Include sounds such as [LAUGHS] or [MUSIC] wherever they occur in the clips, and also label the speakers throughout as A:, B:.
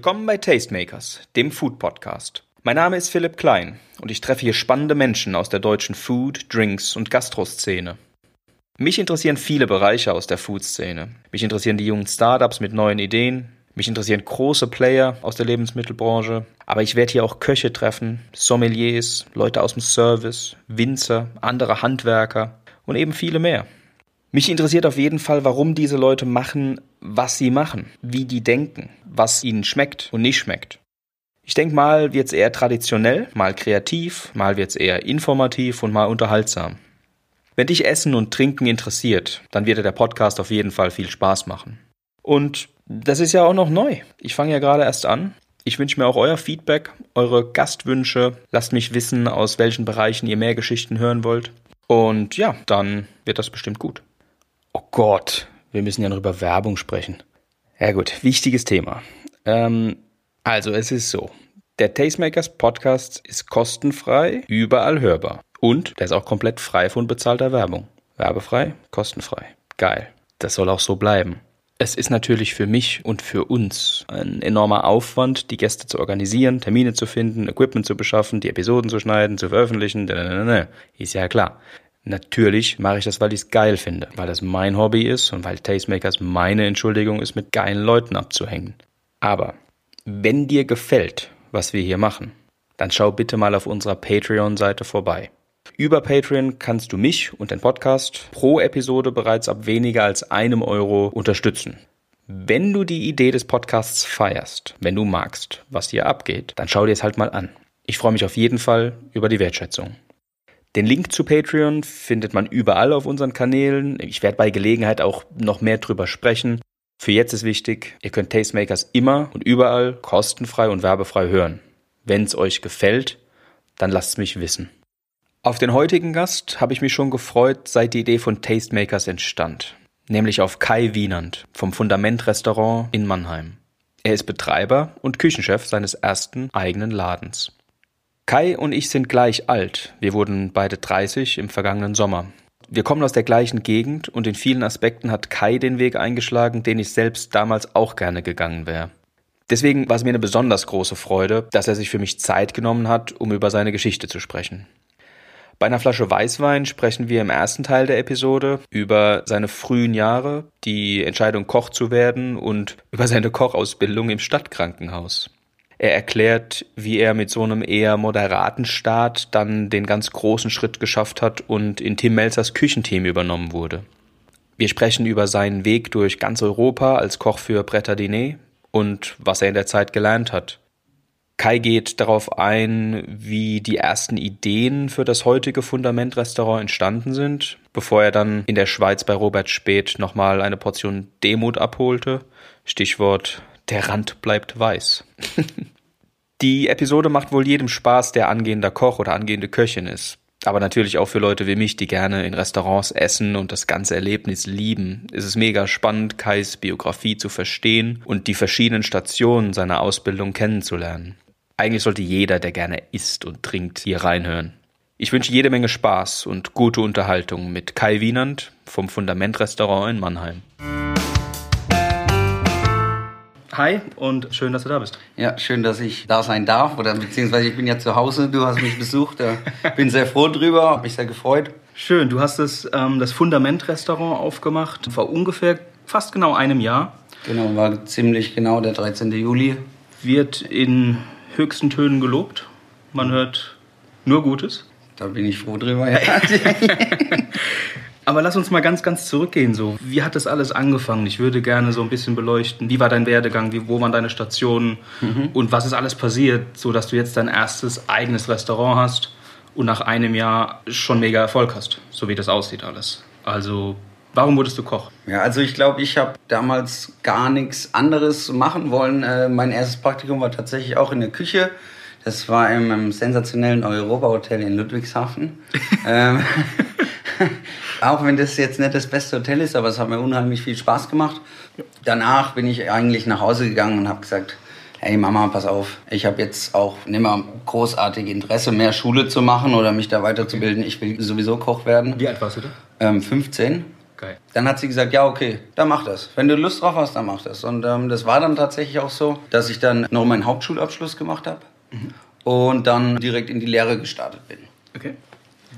A: Willkommen bei Tastemakers, dem Food Podcast. Mein Name ist Philipp Klein und ich treffe hier spannende Menschen aus der deutschen Food, Drinks und Gastroszene. Mich interessieren viele Bereiche aus der Food-Szene. Mich interessieren die jungen Startups mit neuen Ideen. Mich interessieren große Player aus der Lebensmittelbranche. Aber ich werde hier auch Köche treffen, Sommeliers, Leute aus dem Service, Winzer, andere Handwerker und eben viele mehr. Mich interessiert auf jeden Fall, warum diese Leute machen, was sie machen, wie die denken, was ihnen schmeckt und nicht schmeckt. Ich denke mal wird's eher traditionell, mal kreativ, mal wird's eher informativ und mal unterhaltsam. Wenn dich Essen und Trinken interessiert, dann wird dir der Podcast auf jeden Fall viel Spaß machen. Und das ist ja auch noch neu. Ich fange ja gerade erst an. Ich wünsche mir auch euer Feedback, eure Gastwünsche. Lasst mich wissen, aus welchen Bereichen ihr mehr Geschichten hören wollt. Und ja, dann wird das bestimmt gut. Oh Gott, wir müssen ja noch über Werbung sprechen. Ja gut, wichtiges Thema. Ähm, also es ist so, der Tastemakers Podcast ist kostenfrei, überall hörbar. Und der ist auch komplett frei von bezahlter Werbung. Werbefrei, kostenfrei. Geil. Das soll auch so bleiben. Es ist natürlich für mich und für uns ein enormer Aufwand, die Gäste zu organisieren, Termine zu finden, Equipment zu beschaffen, die Episoden zu schneiden, zu veröffentlichen. Ist ja klar. Natürlich mache ich das, weil ich es geil finde, weil das mein Hobby ist und weil Tastemakers meine Entschuldigung ist, mit geilen Leuten abzuhängen. Aber wenn dir gefällt, was wir hier machen, dann schau bitte mal auf unserer Patreon-Seite vorbei. Über Patreon kannst du mich und den Podcast pro Episode bereits ab weniger als einem Euro unterstützen. Wenn du die Idee des Podcasts feierst, wenn du magst, was hier abgeht, dann schau dir es halt mal an. Ich freue mich auf jeden Fall über die Wertschätzung. Den Link zu Patreon findet man überall auf unseren Kanälen. Ich werde bei Gelegenheit auch noch mehr drüber sprechen. Für jetzt ist wichtig, ihr könnt Tastemakers immer und überall kostenfrei und werbefrei hören. Wenn es euch gefällt, dann lasst es mich wissen. Auf den heutigen Gast habe ich mich schon gefreut, seit die Idee von Tastemakers entstand. Nämlich auf Kai Wienand vom Fundament Restaurant in Mannheim. Er ist Betreiber und Küchenchef seines ersten eigenen Ladens. Kai und ich sind gleich alt. Wir wurden beide 30 im vergangenen Sommer. Wir kommen aus der gleichen Gegend und in vielen Aspekten hat Kai den Weg eingeschlagen, den ich selbst damals auch gerne gegangen wäre. Deswegen war es mir eine besonders große Freude, dass er sich für mich Zeit genommen hat, um über seine Geschichte zu sprechen. Bei einer Flasche Weißwein sprechen wir im ersten Teil der Episode über seine frühen Jahre, die Entscheidung Koch zu werden und über seine Kochausbildung im Stadtkrankenhaus. Er erklärt, wie er mit so einem eher moderaten Start dann den ganz großen Schritt geschafft hat und in Tim Melzers Küchenteam übernommen wurde. Wir sprechen über seinen Weg durch ganz Europa als Koch für Bretter Diner und was er in der Zeit gelernt hat. Kai geht darauf ein, wie die ersten Ideen für das heutige Fundamentrestaurant entstanden sind, bevor er dann in der Schweiz bei Robert Speth nochmal eine Portion Demut abholte. Stichwort der Rand bleibt weiß. Die Episode macht wohl jedem Spaß, der angehender Koch oder angehende Köchin ist. Aber natürlich auch für Leute wie mich, die gerne in Restaurants essen und das ganze Erlebnis lieben. Es ist mega spannend, Kais Biografie zu verstehen und die verschiedenen Stationen seiner Ausbildung kennenzulernen. Eigentlich sollte jeder, der gerne isst und trinkt, hier reinhören. Ich wünsche jede Menge Spaß und gute Unterhaltung mit Kai Wienand vom Fundament Restaurant in Mannheim. Hi und schön, dass du da bist.
B: Ja, schön, dass ich da sein darf oder beziehungsweise ich bin ja zu Hause, du hast mich besucht, bin sehr froh drüber, habe mich sehr gefreut.
A: Schön, du hast das, ähm, das Fundament-Restaurant aufgemacht vor ungefähr fast genau einem Jahr.
B: Genau, war ziemlich genau der 13. Juli.
A: Wird in höchsten Tönen gelobt. Man hört nur Gutes.
B: Da bin ich froh drüber, ja. [LAUGHS]
A: Aber lass uns mal ganz, ganz zurückgehen. So, wie hat das alles angefangen? Ich würde gerne so ein bisschen beleuchten. Wie war dein Werdegang? Wie, wo waren deine Stationen? Mhm. Und was ist alles passiert, so dass du jetzt dein erstes eigenes Restaurant hast und nach einem Jahr schon mega Erfolg hast, so wie das aussieht alles. Also Warum wurdest du Koch?
B: Ja, also ich glaube, ich habe damals gar nichts anderes machen wollen. Äh, mein erstes Praktikum war tatsächlich auch in der Küche. Das war im, im sensationellen Europa-Hotel in Ludwigshafen. [LAUGHS] ähm, [LAUGHS] auch wenn das jetzt nicht das beste Hotel ist, aber es hat mir unheimlich viel Spaß gemacht. Danach bin ich eigentlich nach Hause gegangen und habe gesagt, hey Mama, pass auf, ich habe jetzt auch nicht mehr großartig Interesse, mehr Schule zu machen oder mich da weiterzubilden. Ich will sowieso Koch werden.
A: Wie alt warst du
B: da? Ähm, 15.
A: Geil.
B: Dann hat sie gesagt, ja, okay, dann mach das. Wenn du Lust drauf hast, dann mach das. Und ähm, das war dann tatsächlich auch so, dass ich dann noch meinen Hauptschulabschluss gemacht habe und dann direkt in die Lehre gestartet bin.
A: Okay.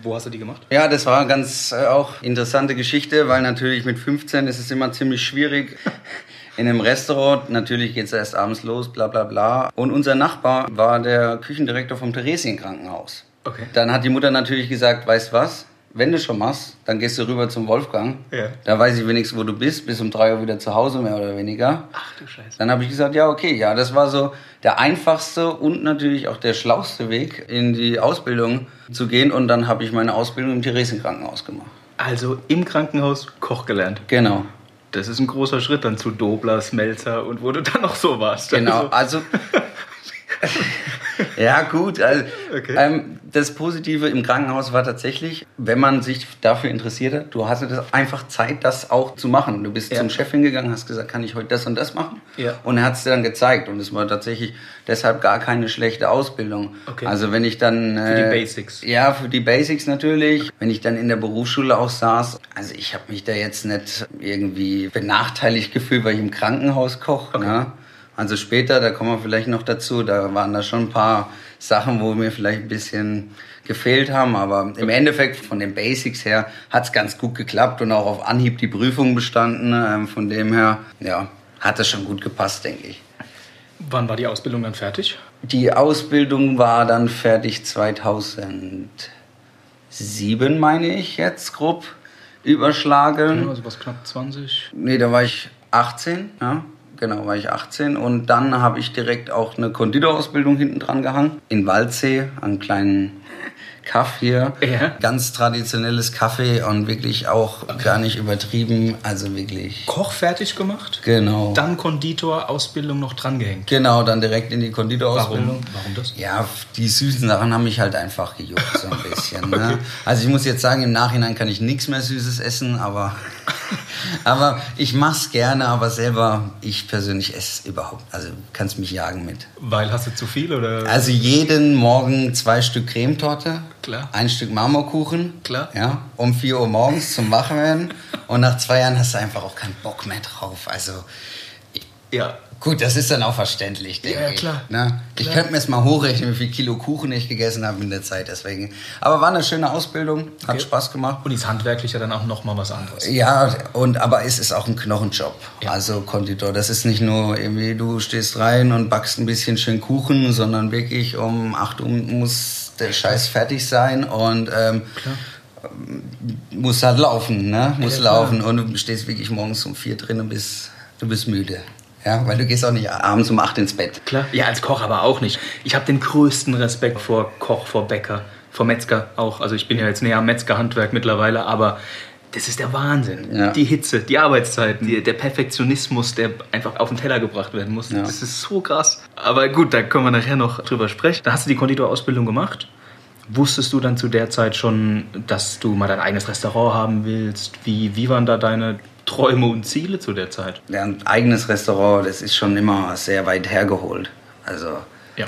A: Wo hast du die gemacht?
B: Ja, das war ganz äh, auch interessante Geschichte, weil natürlich mit 15 ist es immer ziemlich schwierig. [LAUGHS] In einem Restaurant, natürlich geht es erst abends los, bla bla bla. Und unser Nachbar war der Küchendirektor vom Theresienkrankenhaus.
A: Okay.
B: Dann hat die Mutter natürlich gesagt, weißt was, wenn du schon machst, dann gehst du rüber zum Wolfgang.
A: Ja.
B: Da weiß ich wenigstens, wo du bist, bis um drei Uhr wieder zu Hause, mehr oder weniger.
A: Ach du Scheiße.
B: Dann habe ich gesagt, ja, okay, ja, das war so der einfachste und natürlich auch der schlauste Weg, in die Ausbildung zu gehen. Und dann habe ich meine Ausbildung im Theresienkrankenhaus gemacht.
A: Also im Krankenhaus Koch gelernt.
B: Genau.
A: Das ist ein großer Schritt dann zu Dobler, Smelzer und wo du dann noch so warst.
B: Genau,
A: Also,
B: also. [LAUGHS] ja, gut. Also,
A: Okay.
B: ähm, das Positive im Krankenhaus war tatsächlich, wenn man sich dafür interessierte, du hattest einfach Zeit, das auch zu machen. Du bist
A: Ja.
B: zum Chef hingegangen, hast gesagt, kann ich heute das und das machen?
A: Ja.
B: Und er hat es dir dann gezeigt. Und es war tatsächlich deshalb gar keine schlechte Ausbildung.
A: Okay.
B: Also wenn ich dann...
A: Für die
B: äh,
A: Basics.
B: Ja, für die Basics natürlich. Wenn ich dann in der Berufsschule auch saß, also ich habe mich da jetzt nicht irgendwie benachteiligt gefühlt, weil ich im Krankenhaus koche. Ne? Also später, da kommen wir vielleicht noch dazu, da waren da schon ein paar Sachen, wo mir vielleicht ein bisschen gefehlt haben, aber im Endeffekt von den Basics her hat's ganz gut geklappt und auch auf Anhieb die Prüfung bestanden. Ähm, von dem her, ja, hat das schon gut gepasst, denke ich.
A: wann war die Ausbildung dann fertig?
B: Die Ausbildung war dann fertig 2007, meine ich jetzt grob überschlagen.
A: Also was knapp 20?
B: Nee, da war ich 18, ja. Genau, war ich 18 und dann habe ich direkt auch eine Konditorausbildung hinten dran gehangen. In Waldsee, einen kleinen [LAUGHS] Kaff hier.
A: Ja.
B: Ganz traditionelles Kaffee und wirklich auch gar nicht übertrieben. Also wirklich.
A: Koch fertig gemacht?
B: Genau.
A: Dann Konditor, Ausbildung noch drangehängt.
B: Genau, dann direkt in die Konditorausbildung.
A: Warum? Warum das?
B: Ja, die süßen Sachen haben mich halt einfach gejuckt, so ein bisschen. ne? [LAUGHS] Also ich muss jetzt sagen, im Nachhinein kann ich nichts mehr Süßes essen, aber, [LAUGHS] aber ich mach's gerne, aber selber, ich persönlich esse es überhaupt. Also kannst mich jagen mit.
A: Weil hast du zu viel oder?
B: Also jeden Morgen zwei Stück Cremetorte,
A: Klar.
B: ein Stück Marmorkuchen,
A: Klar.
B: ja, um 4 Uhr morgens zum Wachwerden und nach zwei Jahren hast du einfach auch keinen Bock mehr drauf. Also
A: ja.
B: Gut, das ist dann auch verständlich, denke
A: Ja,
B: ich.
A: klar.
B: Ne? Ich
A: Klar.
B: könnte mir jetzt mal hochrechnen, wie viel Kilo Kuchen ich gegessen habe in der Zeit. Deswegen. Aber war eine schöne Ausbildung, hat
A: Okay.
B: Spaß gemacht.
A: Und ist handwerklich ja dann auch noch mal was anderes.
B: Ja, und aber es ist auch ein Knochenjob.
A: Ja.
B: Also Konditor, das ist nicht nur irgendwie, du stehst rein und backst ein bisschen schön Kuchen, sondern wirklich um 8 Uhr muss der Scheiß fertig sein und ähm, muss halt laufen, ne? Muss
A: Ja, klar.
B: laufen und du stehst wirklich morgens um vier drin und bist, du bist müde. Ja, weil du gehst auch nicht abends um 8 ins Bett.
A: Klar. Ja, als Koch aber auch nicht. Ich habe den größten Respekt vor Koch, vor Bäcker, vor Metzger auch. Also ich bin ja jetzt näher am Metzgerhandwerk mittlerweile, aber das ist der Wahnsinn.
B: Ja.
A: Die Hitze, die Arbeitszeiten, die, der Perfektionismus, der einfach auf den Teller gebracht werden muss.
B: Ja.
A: Das ist so krass. Aber gut, da können wir nachher noch drüber sprechen. Da hast du die Konditorausbildung gemacht. Wusstest du dann zu der Zeit schon, dass du mal dein eigenes Restaurant haben willst? Wie, wie waren da deine Träume und Ziele zu der Zeit?
B: Ja, ein eigenes Restaurant, das ist schon immer sehr weit hergeholt. Also,
A: Ja,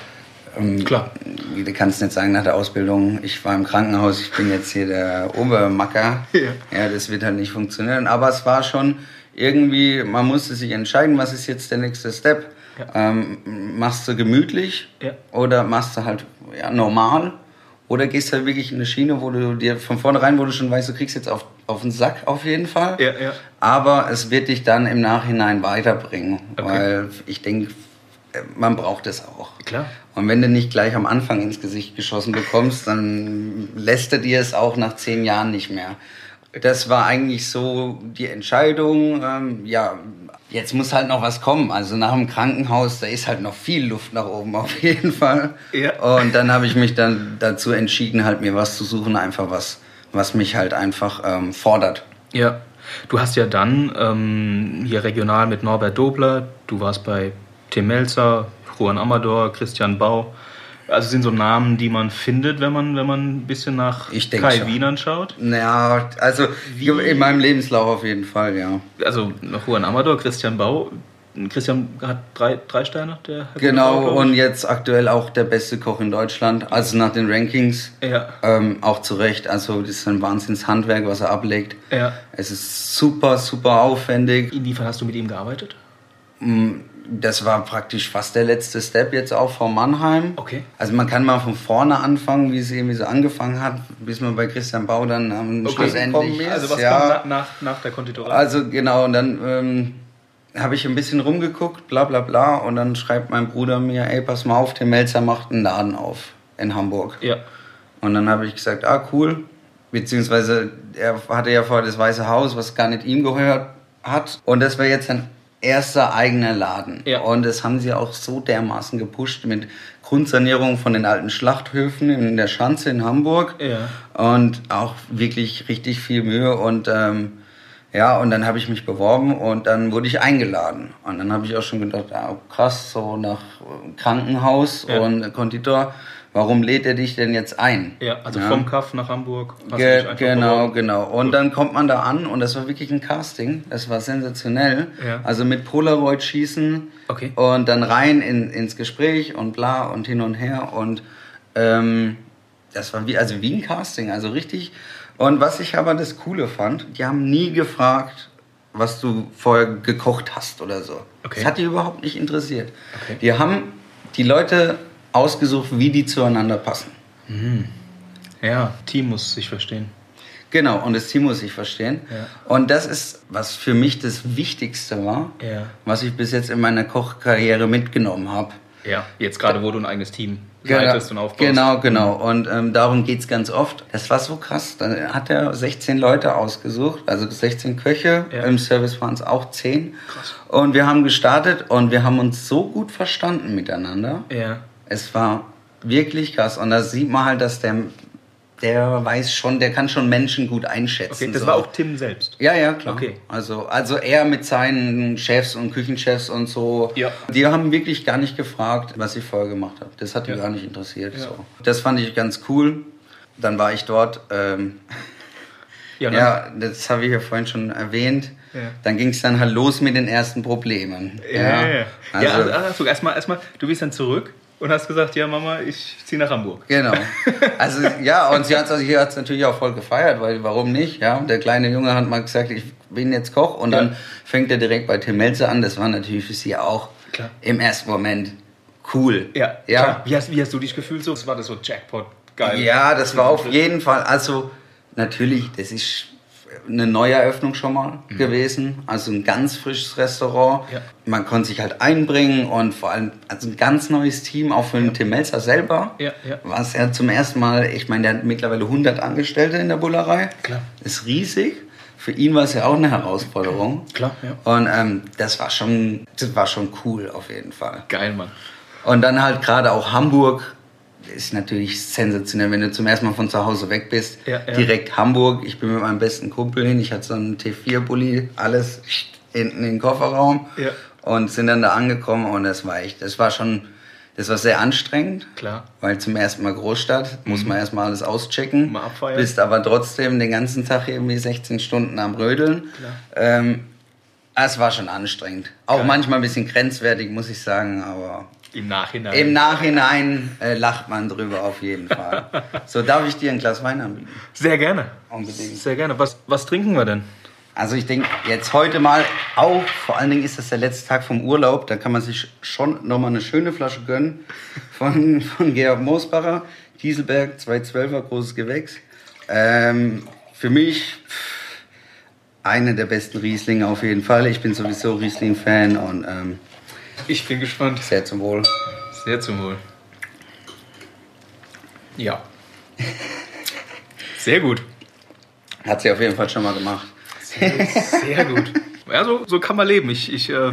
B: ähm,
A: klar.
B: du kannst nicht sagen nach der Ausbildung, ich war im Krankenhaus, ich bin jetzt hier der Obermacker.
A: Ja.
B: ja, das wird halt nicht funktionieren. Aber es war schon irgendwie, man musste sich entscheiden, was ist jetzt der nächste Step.
A: Ja.
B: Ähm, machst du gemütlich
A: Ja.
B: oder machst du halt ja, normal oder gehst halt wirklich in eine Schiene, wo du dir von vornherein, wo du schon weißt, du kriegst jetzt auf, auf den Sack auf jeden Fall.
A: Ja, ja.
B: Aber es wird dich dann im Nachhinein weiterbringen,
A: Okay.
B: weil ich denke, man braucht es auch.
A: Klar.
B: Und wenn du nicht gleich am Anfang ins Gesicht geschossen bekommst, dann lässt er dir es auch nach zehn Jahren nicht mehr. Das war eigentlich so die Entscheidung. Ähm, ja, jetzt muss halt noch was kommen. Also nach dem Krankenhaus, da ist halt noch viel Luft nach oben auf jeden Fall.
A: Ja.
B: Und dann habe ich mich dann dazu entschieden, halt mir was zu suchen, einfach was, was mich halt einfach ähm, fordert.
A: Ja, du hast ja dann ähm, hier regional mit Norbert Dobler, du warst bei Tim Melzer, Juan Amador, Christian Bau. Also sind so Namen, die man findet, wenn man, wenn man ein bisschen nach Kai
B: schon.
A: Wienern schaut.
B: Ja, also
A: Wie-
B: in meinem Lebenslauf auf jeden Fall, ja.
A: Also Juan Amador, Christian Bau, Christian hat drei, drei Sterne, der Herr
B: Genau,
A: Gutauer,
B: und jetzt aktuell auch der beste Koch in Deutschland. Also nach den Rankings.
A: Ja.
B: Ähm, auch zu Recht. Also das ist ein Wahnsinnshandwerk, was er ablegt.
A: Ja.
B: Es ist super, super aufwendig.
A: Inwiefern hast du mit ihm gearbeitet?
B: Das war praktisch fast der letzte Step jetzt auch von Mannheim.
A: Okay.
B: Also man kann mal von vorne anfangen, wie es irgendwie so angefangen hat, bis man bei Christian Bau dann am Schluss gekommen ist.
A: Also was
B: ja.
A: kam na, nach, nach der Konditorei?
B: Also genau, und dann ähm, habe ich ein bisschen rumgeguckt, bla bla bla, und dann schreibt mein Bruder mir, ey, pass mal auf, Tim Melzer macht einen Laden auf in Hamburg.
A: ja.
B: Und dann habe ich gesagt, ah cool, beziehungsweise er hatte ja vorher das Weiße Haus, was gar nicht ihm gehört hat. Und das wäre jetzt sein erster eigener Laden.
A: Ja.
B: Und das haben sie auch so dermaßen gepusht mit Grundsanierung von den alten Schlachthöfen in der Schanze in Hamburg.
A: Ja.
B: Und auch wirklich richtig viel Mühe und ähm, ja, und dann habe ich mich beworben und dann wurde ich eingeladen. Und dann habe ich auch schon gedacht, ah, krass, so nach äh, Krankenhaus
A: Ja.
B: und Konditor, warum lädt er dich denn jetzt ein?
A: Ja, also vom Kaff nach Hamburg.
B: Ge genau,
A: beworben.
B: genau. Und dann kommt man da an und das war wirklich ein Casting. Das war sensationell.
A: Ja.
B: Also mit Polaroid schießen
A: Okay.
B: und dann rein in, ins Gespräch und bla und hin und her. Und ähm, das war wie, also wie ein Casting, also richtig. Und was ich aber das Coole fand, die haben nie gefragt, was du vorher gekocht hast oder so.
A: Okay.
B: Das hat die überhaupt nicht interessiert.
A: Okay.
B: Die haben die Leute ausgesucht, wie die zueinander passen.
A: Ja, Team muss sich verstehen.
B: Genau, und das Team muss ich verstehen.
A: Ja.
B: Und das ist, was für mich das Wichtigste war,
A: Ja.
B: was ich bis jetzt in meiner Kochkarriere mitgenommen habe.
A: Ja, jetzt gerade, wo du ein eigenes Team leitest und aufbaust.
B: Genau, genau. Und ähm, darum geht's ganz oft. Das war so krass. Da hat er 16 Leute ausgesucht, also 16 Köche.
A: Ja.
B: Im Service waren es auch 10.
A: Krass.
B: Und wir haben gestartet und wir haben uns so gut verstanden miteinander.
A: Ja.
B: Es war wirklich krass. Und da sieht man halt, dass der, der weiß schon, der kann schon Menschen gut einschätzen.
A: Okay, das
B: so.
A: war auch Tim selbst.
B: Ja, ja, klar.
A: Okay.
B: Also, also er mit seinen Chefs und Küchenchefs und so,
A: Ja.
B: die haben wirklich gar nicht gefragt, was ich vorher gemacht habe. Das hat die
A: Ja.
B: gar nicht interessiert.
A: Ja.
B: So. Das fand ich ganz cool. Dann war ich dort. Ähm, [LAUGHS]
A: Ja,
B: ja, das habe ich ja vorhin schon erwähnt.
A: Ja.
B: Dann ging es dann halt los mit den ersten Problemen.
A: Ja, ja, ja.
B: Also,
A: ja also, also erstmal, erstmal, du bist dann zurück und hast gesagt, ja Mama, ich ziehe nach Hamburg.
B: Genau. [LAUGHS] Also ja, und sie hat es also natürlich auch voll gefeiert, weil warum nicht? Ja, der kleine Junge hat mal gesagt, ich bin jetzt Koch und
A: Ja.
B: dann fängt er direkt bei Tim Melzer an. Das war natürlich für sie auch
A: Klar.
B: im ersten Moment cool.
A: Ja,
B: ja.
A: Klar. Wie, hast, wie hast du dich gefühlt so? War das so Jackpot? Geil.
B: Ja, das war auf jeden Fall, also natürlich, das ist eine Neueröffnung schon mal gewesen, also ein ganz frisches Restaurant.
A: Mhm. Ja.
B: Man konnte sich halt einbringen und vor allem also ein ganz neues Team, auch für den Tim Melzer selber.
A: Ja, ja.
B: War es ja zum ersten Mal, ich meine, der hat mittlerweile 100 Angestellte in der Bullerei.
A: Klar.
B: Ist riesig. Für ihn war es ja auch eine Herausforderung.
A: Klar, ja.
B: Und ähm, das war schon, das war schon cool auf jeden Fall.
A: Geil, Mann.
B: Und dann halt gerade auch Hamburg ist natürlich sensationell, wenn du zum ersten Mal von zu Hause weg bist.
A: Ja, ja.
B: Direkt Hamburg. Ich bin mit meinem besten Kumpel hin. Ich hatte so einen T4-Bully, alles hinten in den Kofferraum.
A: Ja.
B: Und sind dann da angekommen und das war echt, das war schon, das war sehr anstrengend.
A: Klar.
B: Weil zum ersten Mal Großstadt muss man erstmal alles auschecken.
A: Mhm. Mal abfeiern.
B: Bist aber trotzdem den ganzen Tag irgendwie 16 Stunden am Rödeln.
A: Klar.
B: Ähm, es war schon anstrengend. Auch
A: Geil.
B: manchmal ein bisschen grenzwertig, muss ich sagen, aber
A: Im Nachhinein.
B: im Nachhinein äh, lacht man drüber auf jeden Fall. [LAUGHS] So, darf ich dir ein Glas Wein anbieten?
A: Sehr gerne.
B: Unbedingt.
A: Sehr gerne. Was, was trinken wir denn?
B: Also ich denke jetzt heute mal auch, vor allen Dingen ist das der letzte Tag vom Urlaub, da kann man sich schon nochmal eine schöne Flasche gönnen von, von Georg Moosbacher, Kieselberg, 212er, großes Gewächs. Ähm, für mich pff, eine der besten Rieslinge auf jeden Fall. Ich bin sowieso Riesling-Fan und ähm,
A: Ich bin gespannt.
B: sehr zum Wohl.
A: Sehr zum Wohl. Ja. Sehr gut.
B: Hat sie auf jeden Fall schon mal gemacht.
A: Sehr gut. Ja, so, so kann man leben. Ich, ich, äh,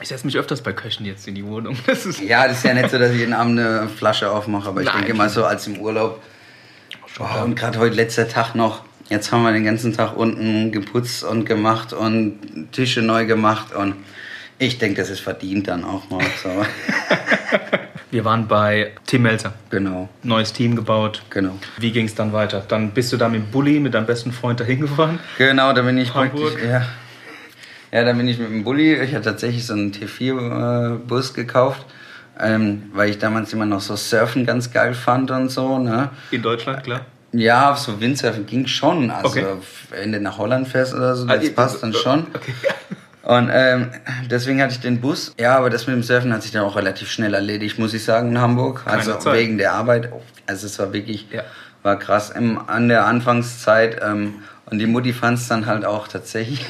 A: ich setze mich öfters bei Köchen jetzt in die Wohnung. [LAUGHS] Das ist
B: Ja, das ist ja nicht so, dass ich jeden Abend eine Flasche aufmache, aber ich
A: Nein.
B: denke mal so als im Urlaub. Boah, und gerade heute letzter Tag noch. Jetzt haben wir den ganzen Tag unten geputzt und gemacht und Tische neu gemacht und ich denke, das ist verdient dann auch mal. So. [LAUGHS]
A: Wir waren bei Tim Melzer.
B: genau,
A: Neues Team gebaut.
B: genau.
A: Wie ging es dann weiter? Dann bist du da mit dem Bulli, mit deinem besten Freund dahin gefahren.
B: Genau, da bin ich
A: Hamburg.
B: praktisch. Ja. Ja, dann bin ich mit dem Bulli. Ich hatte tatsächlich so einen T4-Bus äh, gekauft. Ähm, weil ich damals immer noch so Surfen ganz geil fand und so. Ne?
A: In Deutschland, klar.
B: Ja, so Windsurfen ging schon. Also okay. wenn du nach Holland fährst oder so, das ah, passt dann schon. Okay. [LAUGHS] Und ähm, deswegen hatte ich den Bus. Ja, aber das mit dem Surfen hat sich dann auch relativ schnell erledigt, muss ich sagen, in Hamburg. Keine also Zeit. wegen der Arbeit. Also es war wirklich, ja. war krass Im, an der Anfangszeit. Ähm, und die Mutti fand es dann halt auch tatsächlich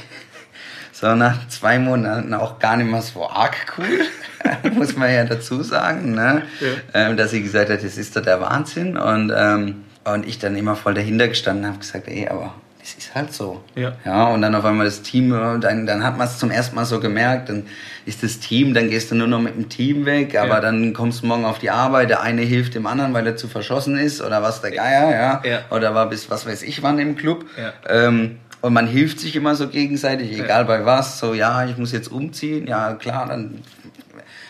B: [LAUGHS] so nach zwei Monaten auch gar nicht mehr so arg cool, [LAUGHS] muss man ja dazu sagen, ne? Ja. Ähm, dass sie gesagt hat, das ist doch der Wahnsinn. Und, ähm, und ich dann immer voll dahinter gestanden habe, gesagt, ey, aber es ist halt so. Ja. ja. Und dann auf einmal das Team, dann, dann hat man es zum ersten Mal so gemerkt, dann ist das Team, dann gehst du nur noch mit dem Team weg, aber ja. dann kommst du morgen auf die Arbeit, der eine hilft dem anderen, weil er zu verschossen ist oder was der Geier, ja. ja. Oder war bis was weiß ich wann im Club. Ja. Ähm, und man hilft sich immer so gegenseitig, egal bei was. So, ja, ich muss jetzt umziehen. Ja, klar, dann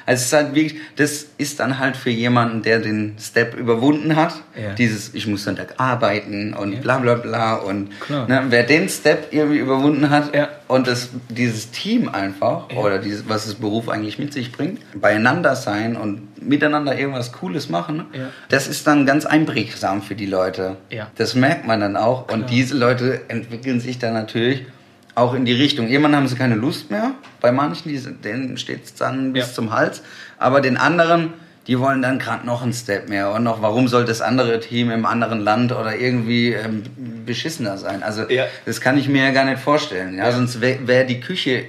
B: also es ist halt wirklich, das ist dann halt für jemanden, der den Step überwunden hat, ja. dieses, ich muss Sonntag arbeiten und ja. bla bla bla und ne, wer den Step irgendwie überwunden hat ja. und das, dieses Team einfach oder dieses, was das Beruf eigentlich mit sich bringt, beieinander sein und miteinander irgendwas Cooles machen, das ist dann ganz einprägsam für die Leute. Das merkt man dann auch und diese Leute entwickeln sich dann natürlich auch in die Richtung. Irgendwann haben sie keine Lust mehr. Bei manchen, die, denen steht es dann bis ja. zum Hals. Aber den anderen, die wollen dann gerade noch einen Step mehr. Und noch, warum soll das andere Team im anderen Land oder irgendwie ähm, beschissener sein? Also, ja. das kann ich mir ja gar nicht vorstellen. Ja? ja. Sonst wäre wär die Küche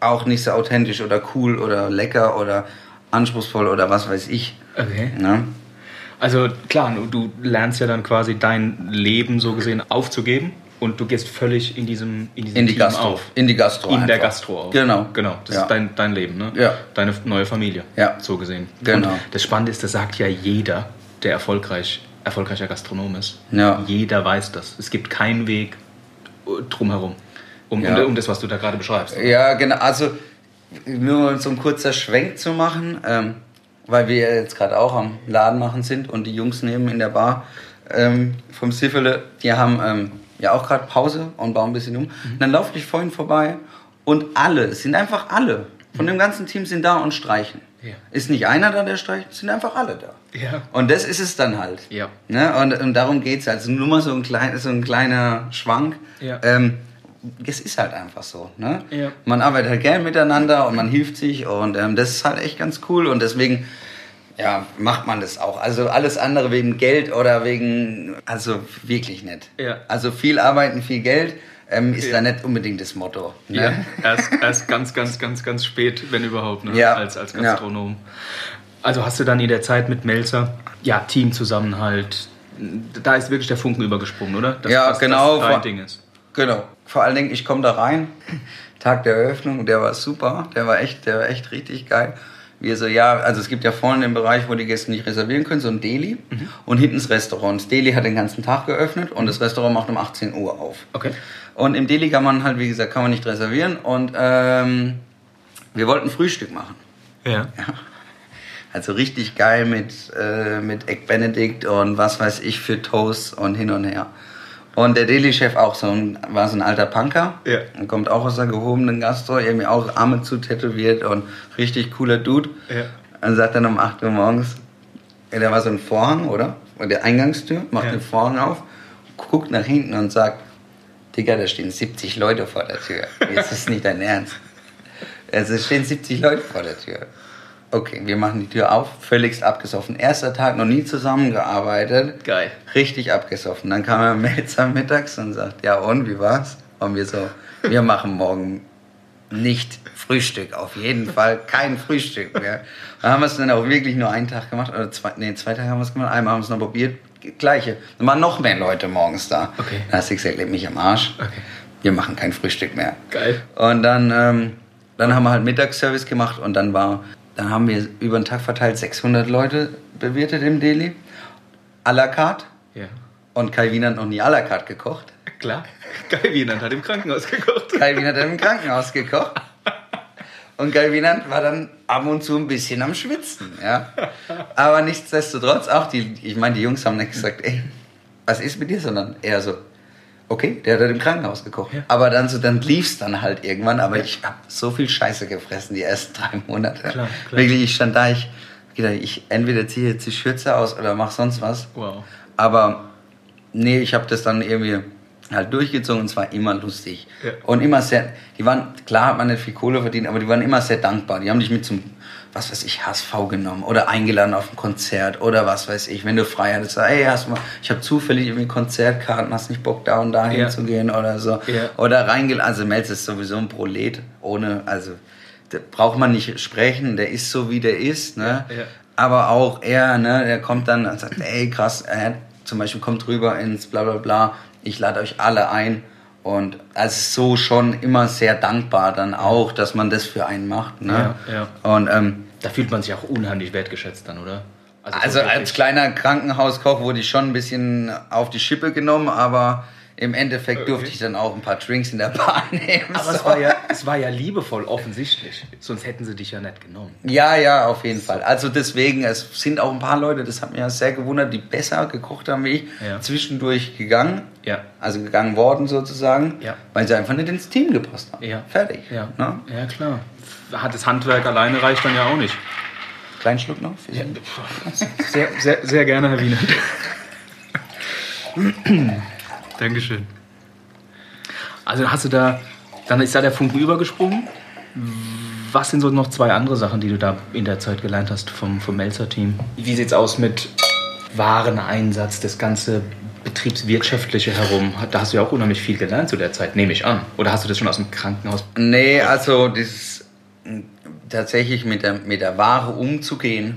B: auch nicht so authentisch oder cool oder lecker oder anspruchsvoll oder was weiß ich. Okay.
A: Ne? Also klar, du lernst ja dann quasi dein Leben so gesehen aufzugeben und du gehst völlig in diesem, in diesem
B: in die Team Gastro. auf. In die Gastro.
A: In einfach. der Gastro auf.
B: Genau.
A: Genau. Das ja. ist dein, dein Leben, ne?
B: Ja.
A: Deine neue Familie.
B: Ja.
A: So gesehen.
B: Genau.
A: Und das Spannende ist, das sagt ja jeder, der erfolgreich, erfolgreicher Gastronom ist.
B: Ja.
A: Jeder weiß das. Es gibt keinen Weg drumherum. Um, ja. um, um das, was du da gerade beschreibst.
B: Ja, genau. Also, nur um so ein kurzer Schwenk zu machen, ähm, weil wir jetzt gerade auch am Laden machen sind und die Jungs neben in der Bar ähm, vom Siffele, die haben ähm, ja auch gerade Pause und baue ein bisschen um. Mhm. dann laufe ich vorhin vorbei und alle, es sind einfach alle von dem ganzen Team sind da und streichen. Ja. Ist nicht einer da, der streicht, sind einfach alle da.
A: Ja.
B: Und das ist es dann halt.
A: Ja.
B: Ne? Und, und darum geht es. Also nur mal so ein, klein, so ein kleiner Schwank.
A: Ja.
B: Ähm, es ist halt einfach so. Ne?
A: Ja.
B: Man arbeitet halt gern miteinander und man hilft sich und ähm, das ist halt echt ganz cool und deswegen ja, macht man das auch. Also alles andere wegen Geld oder wegen, also wirklich nicht.
A: Ja.
B: Also viel arbeiten, viel Geld ähm, ist ja. da nicht unbedingt das Motto.
A: Ne? Ja, erst, erst ganz, ganz, ganz, ganz spät, wenn überhaupt, ne?
B: ja.
A: als, als Gastronom. Ja. Also hast du dann in der Zeit mit Melzer, ja, Teamzusammenhalt, da ist wirklich der Funken übergesprungen, oder?
B: Dass, ja,
A: dass,
B: genau.
A: Das dein Ding ist.
B: Genau. Vor allen Dingen, ich komme da rein, Tag der Eröffnung, der war super, der war echt, der war echt richtig geil. Wir so, ja, also es gibt ja vorne den Bereich, wo die Gäste nicht reservieren können, so ein Deli. Mhm. Und hinten das Restaurant. Das Deli hat den ganzen Tag geöffnet und das Restaurant macht um 18 Uhr auf.
A: Okay.
B: Und im Deli kann man halt, wie gesagt, kann man nicht reservieren. Und ähm, wir wollten Frühstück machen.
A: Ja. ja.
B: Also richtig geil mit, äh, mit Egg Benedict und was weiß ich für Toast und hin und her. Und der Deli-Chef auch so ein, war so ein alter Punker.
A: Ja.
B: Und kommt auch aus der gehobenen Gastro, irgendwie auch Arme zu tätowiert und richtig cooler Dude.
A: Ja.
B: Und sagt dann um 8 Uhr morgens, ja, da war so ein Vorhang, oder? Und der Eingangstür, macht ja. den Vorhang auf, guckt nach hinten und sagt, Digga, da stehen 70 Leute vor der Tür. Jetzt ist nicht dein Ernst. Also es stehen 70 Leute vor der Tür. Okay, wir machen die Tür auf, völligst abgesoffen. Erster Tag, noch nie zusammengearbeitet.
A: Geil.
B: Richtig abgesoffen. Dann kam er Melzer mittags und sagt, ja und, wie war's? Und wir so, wir machen morgen nicht Frühstück, auf jeden Fall kein Frühstück mehr. Dann haben wir es dann auch wirklich nur einen Tag gemacht, oder zwei, nee, zwei Tage haben wir es gemacht, einmal haben wir es noch probiert, gleiche. Dann waren noch mehr Leute morgens da.
A: Okay.
B: Dann hast du gesagt, leg mich am Arsch.
A: Okay.
B: Wir machen kein Frühstück mehr.
A: Geil.
B: Und dann, ähm, dann haben wir halt Mittagsservice gemacht und dann war dann haben wir über den Tag verteilt 600 Leute bewirtet im Delhi. À la carte.
A: Ja.
B: Und Kai Wiener hat noch nie à la carte gekocht.
A: Klar. [LAUGHS] Kai Wiener hat im Krankenhaus gekocht.
B: Kai Wiener hat im Krankenhaus gekocht. Und Kai Wiener war dann ab und zu ein bisschen am Schwitzen. Ja. Aber nichtsdestotrotz auch, die, ich meine, die Jungs haben nicht gesagt, ey, was ist mit dir, sondern eher so, Okay, der hat halt im Krankenhaus gekocht. Ja. Aber dann so, dann lief's dann halt irgendwann. Aber ich habe so viel Scheiße gefressen die ersten [LAUGHS] drei Monate. Klar, klar. Wirklich, ich stand da, ich gedacht, ich entweder ziehe jetzt die Schürze aus oder mach sonst was. Wow. Aber nee, ich habe das dann irgendwie halt durchgezogen und es war immer lustig. Ja. Und immer sehr, die waren, klar hat man nicht viel Kohle verdient, aber die waren immer sehr dankbar. Die haben dich mit zum, was weiß ich, HSV genommen oder eingeladen auf ein Konzert oder was weiß ich, wenn du frei hattest, ey, hast du mal, ich habe zufällig irgendwie Konzertkarten, hast nicht Bock da und da ja. hinzugehen oder so. Ja. Oder reingeladen, also Melz ist sowieso ein Prolet, ohne, also da braucht man nicht sprechen, der ist so wie der ist, ne? Ja. Aber auch er, ne, der kommt dann und sagt, ey krass, er zum Beispiel kommt rüber ins bla bla bla, ich lade euch alle ein. Und also so schon immer sehr dankbar dann auch, dass man das für einen macht. Ne? Ja, ja. Und ähm,
A: da fühlt man sich auch unheimlich wertgeschätzt dann, oder?
B: Also, also als kleiner Krankenhauskoch wurde ich schon ein bisschen auf die Schippe genommen, aber im Endeffekt okay. durfte ich dann auch ein paar Drinks in der Bar [LAUGHS] nehmen.
A: Aber so. es, war ja, es war ja liebevoll, offensichtlich. Sonst hätten sie dich ja nicht genommen.
B: Ja, ja, auf jeden Fall. Also deswegen, es sind auch ein paar Leute, das hat mich ja sehr gewundert, die besser gekocht haben wie ich, ja. zwischendurch gegangen. Ja. Also gegangen worden sozusagen, ja. weil sie einfach nicht ins Team gepasst haben. Ja. Fertig.
A: Ja. Ne? ja, klar. Hat das Handwerk alleine reicht dann ja auch nicht.
B: Kleinen Schluck noch? Ja.
A: Sehr, sehr, sehr gerne, Herr Wiener. [CLEARS THROAT] Dankeschön. Also hast du da, dann ist da der Funken übergesprungen. Was sind so noch zwei andere Sachen, die du da in der Zeit gelernt hast vom, vom Melzer-Team? Wie sieht es aus mit Wareneinsatz, das ganze betriebswirtschaftliche herum? Da hast du ja auch unheimlich viel gelernt zu der Zeit, nehme ich an. Oder hast du das schon aus dem Krankenhaus?
B: Nee, also das, tatsächlich mit der, mit der Ware umzugehen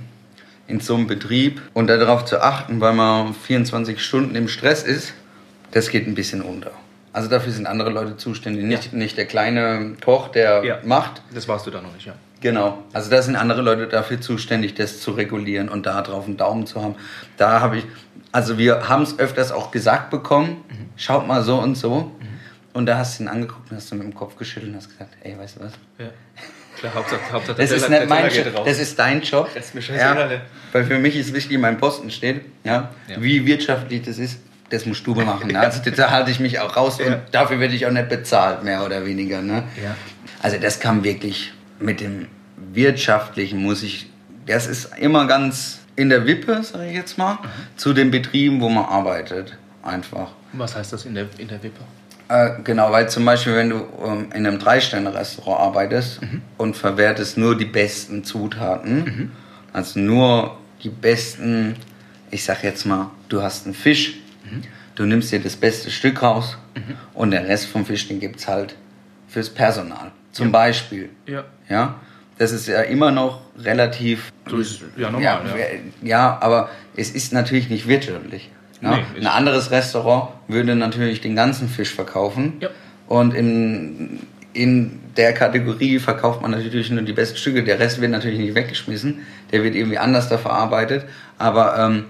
B: in so einem Betrieb und darauf zu achten, weil man 24 Stunden im Stress ist, das geht ein bisschen unter. Also dafür sind andere Leute zuständig, nicht, ja. nicht der kleine Koch, der ja. macht.
A: Das warst du da noch nicht, ja.
B: Genau. Also da sind andere Leute dafür zuständig, das zu regulieren und da drauf einen Daumen zu haben. Da habe ich, also wir haben es öfters auch gesagt bekommen, mhm. schaut mal so und so. Mhm. Und da hast du ihn angeguckt und hast du mit dem Kopf geschüttelt und hast gesagt, ey, weißt du was? Ja. [LAUGHS] Klar, Hauptsache, Hauptsache das, ist nicht mein Job, das ist dein Job. Das ist mir scheißegal. Ja, weil für mich ist wichtig, wie mein Posten steht, ja, ja. wie wirtschaftlich das ist das musst du machen. Ne? [LAUGHS] Also da halte ich mich auch raus und dafür werde ich auch nicht bezahlt, mehr oder weniger. Ne? Also das kam wirklich mit dem Wirtschaftlichen, muss ich, das ist immer ganz in der Wippe, sage ich jetzt mal, mhm. zu den Betrieben, wo man arbeitet, einfach.
A: Was heißt das in der, in der Wippe?
B: Äh, genau, weil zum Beispiel, wenn du ähm, in einem Drei-Sterne-Restaurant arbeitest mhm. und verwertest nur die besten Zutaten, mhm. also nur die besten, ich sag jetzt mal, du hast einen Fisch, Du nimmst dir das beste Stück raus mhm. und der Rest vom Fisch, den gibt es halt fürs Personal. Zum ja. Beispiel. Ja. ja. Das ist ja immer noch relativ.
A: So ist ja normal.
B: Ja, ja. ja aber es ist natürlich nicht wirtschaftlich. Ja? Nee, Ein anderes Restaurant würde natürlich den ganzen Fisch verkaufen. Ja. Und in, in der Kategorie verkauft man natürlich nur die besten Stücke. Der Rest wird natürlich nicht weggeschmissen. Der wird irgendwie anders da verarbeitet. Aber ähm,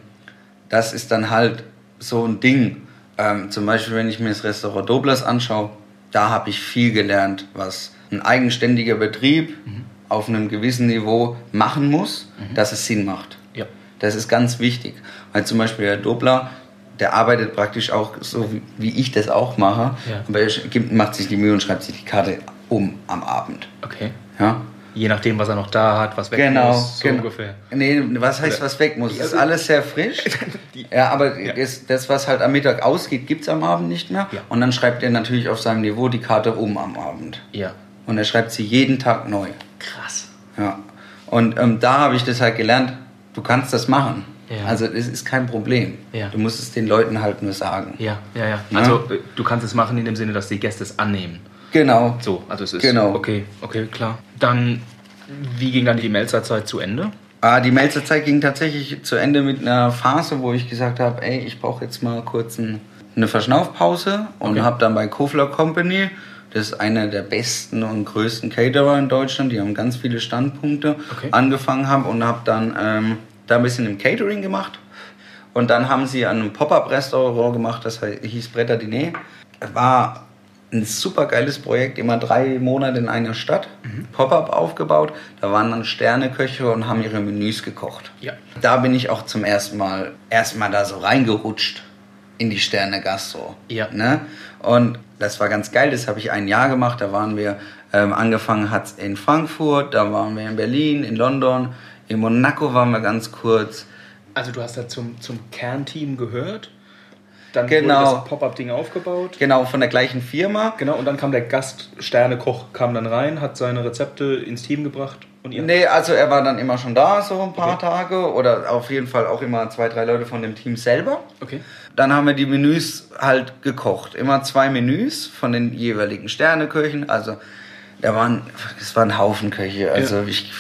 B: das ist dann halt so ein Ding. Ähm, zum Beispiel, wenn ich mir das Restaurant Doblers anschaue, da habe ich viel gelernt, was ein eigenständiger Betrieb mhm. auf einem gewissen Niveau machen muss, mhm. dass es Sinn macht. Ja. Das ist ganz wichtig. Weil zum Beispiel der Dobler, der arbeitet praktisch auch so, wie, wie ich das auch mache. Ja. Aber er macht sich die Mühe und schreibt sich die Karte um am Abend.
A: Okay. Ja. Je nachdem, was er noch da hat, was weg
B: genau,
A: muss,
B: so genau. ungefähr. Nee, was heißt, was weg muss? Das ist alles sehr frisch. [LAUGHS] ja, aber ja. Das, das, was halt am Mittag ausgeht, gibt es am Abend nicht mehr. Ja. Und dann schreibt er natürlich auf seinem Niveau die Karte um am Abend. Ja. Und er schreibt sie jeden Tag neu.
A: Krass.
B: Ja. Und ähm, da habe ich das halt gelernt, du kannst das machen. Ja. Also es ist kein Problem. Ja. Du musst es den Leuten halt nur sagen.
A: Ja, ja, ja. Also äh, du kannst es machen in dem Sinne, dass die Gäste es annehmen.
B: Genau.
A: So, also es ist genau. okay, okay, klar. Dann, wie ging dann die Melzer-Zeit zu Ende?
B: Ah, die Melzer-Zeit ging tatsächlich zu Ende mit einer Phase, wo ich gesagt habe, ey, ich brauche jetzt mal kurz ein, eine Verschnaufpause und okay. habe dann bei Kofler Company, das ist einer der besten und größten Caterer in Deutschland, die haben ganz viele Standpunkte, okay. angefangen habe und habe dann ähm, da ein bisschen im Catering gemacht. Und dann haben sie an einem Pop-Up-Restaurant gemacht, das hieß Bretter Diner. War ein super geiles Projekt, immer drei Monate in einer Stadt, mhm. Pop-up aufgebaut. Da waren dann Sterneköche und haben ihre Menüs gekocht. Ja. Da bin ich auch zum ersten Mal erstmal da so reingerutscht. in die Sterne Gastro.
A: Ja.
B: Ne? Und das war ganz geil, das habe ich ein Jahr gemacht. Da waren wir, ähm, angefangen hat in Frankfurt, da waren wir in Berlin, in London, in Monaco waren wir ganz kurz.
A: Also du hast da zum, zum Kernteam gehört, dann
B: Genau.
A: wurde das Pop-Up-Ding aufgebaut.
B: Genau, von der gleichen Firma.
A: Genau, und dann kam der Gast, Sternekoch, kam dann rein, hat seine Rezepte ins Team gebracht und ihr?
B: Nee, also er war dann immer schon da, so ein paar
A: Okay.
B: Tage. Oder auf jeden Fall auch immer zwei, drei Leute von dem Team selber.
A: Okay.
B: Dann haben wir die Menüs halt gekocht. Immer zwei Menüs von den jeweiligen Sterneköchen. Also da waren, es waren Haufen Köche. Also ich,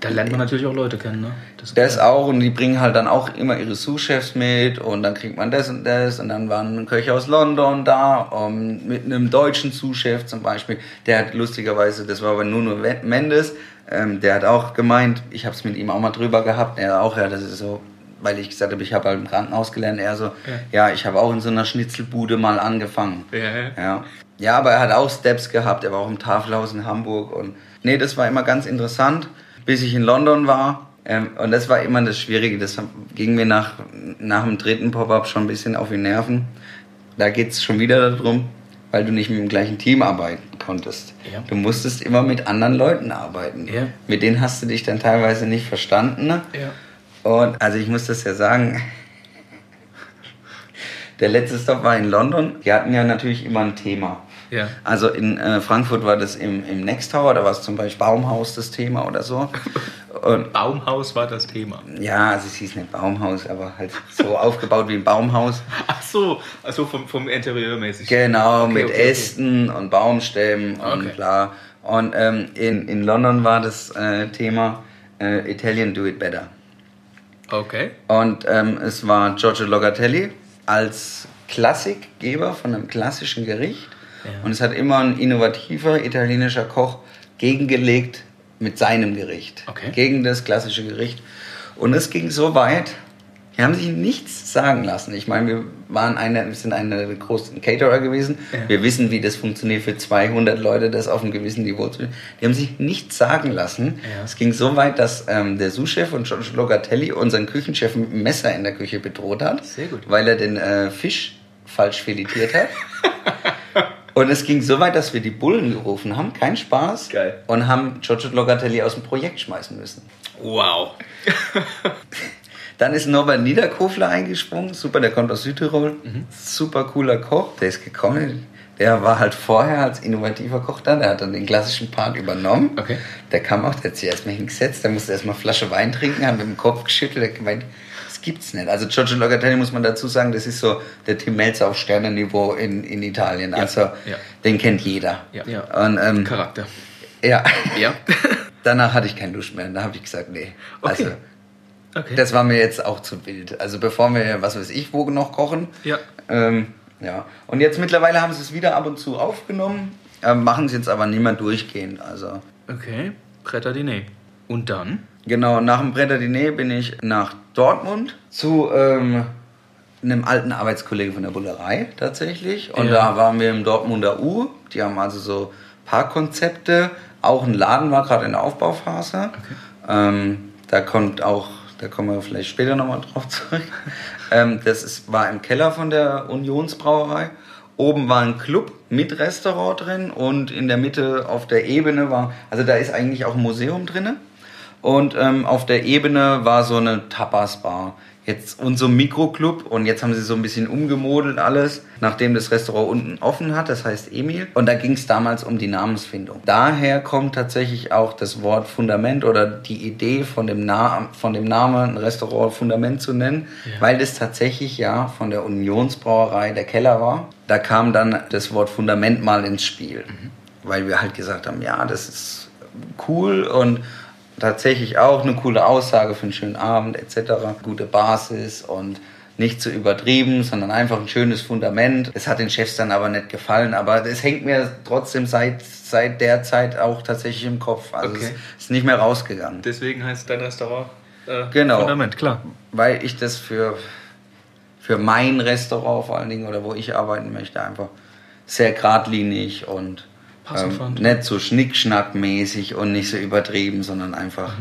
A: Da lernt man natürlich auch Leute kennen, ne? Das,
B: das auch und die bringen halt dann auch immer ihre Sous-Chefs mit und dann kriegt man das und das und dann waren Köche aus London da um, mit einem deutschen Sous-Chef zum Beispiel. Der hat lustigerweise, das war aber Nuno Mendes, ähm, der hat auch gemeint, ich habe es mit ihm auch mal drüber gehabt, er auch, ja, das ist so, weil ich gesagt habe, ich habe halt im Krankenhaus gelernt, er so, ja, ich habe auch in so einer Schnitzelbude mal angefangen.
A: Ja, ja.
B: Ja. ja, aber er hat auch Steps gehabt. Er war auch im Tafelhaus in Hamburg. Und nee, das war immer ganz interessant, bis ich in London war. Ähm, und das war immer das Schwierige. Das ging mir nach, nach dem dritten Pop-Up schon ein bisschen auf die Nerven. Da geht es schon wieder darum, weil du nicht mit dem gleichen Team arbeiten konntest.
A: Ja.
B: Du musstest immer mit anderen Leuten arbeiten.
A: Ja.
B: Mit denen hast du dich dann teilweise nicht verstanden. Ne?
A: Ja.
B: Und also ich muss das ja sagen, [LAUGHS] der letzte Stop war in London. Die hatten ja natürlich immer ein Thema.
A: Ja.
B: Also in äh, Frankfurt war das im, im Next Tower, da war es zum Beispiel Baumhaus das Thema oder so. Und [LAUGHS]
A: Baumhaus war das Thema.
B: ja, also es hieß nicht Baumhaus, aber halt so [LAUGHS] aufgebaut wie ein Baumhaus.
A: Ach so, also vom, vom Interieurmäßig.
B: Genau,
A: Okay,
B: mit
A: okay, okay.
B: Ästen und Baumstämmen und bla. Und ähm, in, in London war das äh, Thema äh, Italian Do It Better.
A: Okay.
B: Und ähm, es war Giorgio Logatelli als Klassikgeber von einem klassischen Gericht.
A: Ja.
B: Und es hat immer ein innovativer italienischer Koch gegengelegt mit seinem Gericht.
A: Okay.
B: Gegen das klassische Gericht. Und es ging so weit, die haben sich nichts sagen lassen. Ich meine, wir waren eine, wir sind eine der großen Caterer gewesen.
A: Ja.
B: Wir wissen, wie das funktioniert für 200 Leute, das auf einem gewissen Niveau zu Die haben sich nichts sagen lassen.
A: Ja.
B: Es ging so weit, dass ähm, der Sous-Chef und Giorgio Logatelli unseren Küchenchef mit einem Messer in der Küche bedroht hat.
A: Sehr gut.
B: Weil er den äh, Fisch falsch filetiert hat. [LAUGHS] Und es ging so weit, dass wir die Bullen gerufen haben, kein Spaß,
A: Geil.
B: und haben Giorgio Logatelli aus dem Projekt schmeißen müssen.
A: Wow. [LAUGHS]
B: Dann ist Norbert Niederkofler eingesprungen, super, der kommt aus Südtirol,
A: Mhm.
B: super cooler Koch, der ist gekommen, der war halt vorher als innovativer Koch da, der hat dann den klassischen Part übernommen.
A: Okay.
B: Der kam auch, der hat sich erstmal hingesetzt, der musste erstmal Flasche Wein trinken, hat mit dem Kopf geschüttelt, der hat gemeint, das gibt's nicht. Also Giorgio Logatelli muss man dazu sagen, das ist so der Tim Melzer auf Sternenniveau in, in Italien. Also
A: ja.
B: den kennt jeder.
A: Ja. ja.
B: Und ähm,
A: Charakter.
B: ja,
A: Ja. [LAUGHS] [LAUGHS]
B: danach hatte ich keine Lust mehr. Da habe ich gesagt, nee.
A: Okay.
B: Also
A: Okay.
B: das war mir jetzt auch zu wild. Also bevor wir, was weiß ich, wo noch kochen.
A: Ja.
B: Ähm, ja. Und jetzt mittlerweile haben sie es wieder ab und zu aufgenommen, ähm, machen es jetzt aber nicht mehr durchgehend. Also
A: okay. Bretter Diner. Und dann?
B: Genau, nach dem Bretter Diner bin ich nach Dortmund zu ähm, einem alten Arbeitskollegen von der Bullerei tatsächlich. Und
A: Ja.
B: da waren wir im Dortmunder U. Die haben also so Parkkonzepte. Auch ein Laden war gerade in der Aufbauphase. Ähm, da kommt auch, da kommen wir vielleicht später nochmal drauf zurück. Ähm, das ist, war im Keller von der Unionsbrauerei. Oben war ein Club mit Restaurant drin und in der Mitte auf der Ebene war, also da ist eigentlich auch ein Museum drinne. Und ähm, auf der Ebene war so eine Tapas-Bar. Jetzt und so ein Mikroclub und jetzt haben sie so ein bisschen umgemodelt alles, nachdem das Restaurant unten offen hat, das heißt Emil. Und da ging es damals um die Namensfindung. Daher kommt tatsächlich auch das Wort Fundament oder die Idee von dem, Na von dem Namen ein Restaurant Fundament zu nennen,
A: Ja.
B: weil das tatsächlich ja von der Unionsbrauerei der Keller war. Da kam dann das Wort Fundament mal ins Spiel, weil wir halt gesagt haben, ja, das ist cool und tatsächlich auch eine coole Aussage für einen schönen Abend etc. Gute Basis und nicht zu übertrieben, sondern einfach ein schönes Fundament. Es hat den Chefs dann aber nicht gefallen, aber es hängt mir trotzdem seit, seit der Zeit auch tatsächlich im Kopf. Also
A: Okay.
B: es ist nicht mehr rausgegangen.
A: Deswegen heißt dein Restaurant äh,
B: Genau.
A: Fundament, klar.
B: Weil ich das für, für mein Restaurant vor allen Dingen oder wo ich arbeiten möchte einfach sehr geradlinig und
A: Passend
B: ähm,
A: fand.
B: nicht so schnickschnackmäßig und nicht so übertrieben, sondern einfach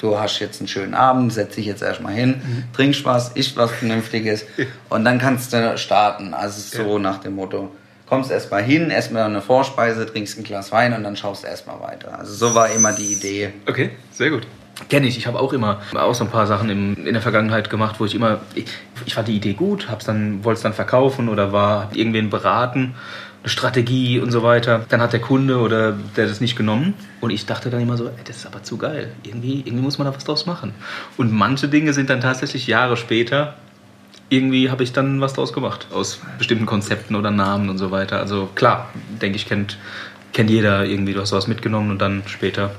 B: du hast jetzt einen schönen Abend, setz dich jetzt erstmal hin, mhm. trinkst was, isst was Vernünftiges und dann kannst du starten. Also so ja. nach dem Motto, kommst erstmal hin, erstmal eine Vorspeise, trinkst ein Glas Wein und dann schaust du erstmal weiter. Also so war immer die Idee.
A: Okay, sehr gut. Kenne ich. Ich habe auch immer auch so ein paar Sachen im, in der Vergangenheit gemacht, wo ich immer, ich, ich fand die Idee gut, hab's dann, wollte es dann verkaufen oder war irgendwen beraten eine Strategie und so weiter. Dann hat der Kunde oder der das nicht genommen und ich dachte dann immer so, ey, das ist aber zu geil. Irgendwie, irgendwie muss man da was draus machen. Und manche Dinge sind dann tatsächlich Jahre später. Irgendwie habe ich dann was draus gemacht aus bestimmten Konzepten oder Namen und so weiter. Also klar, denke ich, kennt, kennt jeder irgendwie, du hast was mitgenommen und dann später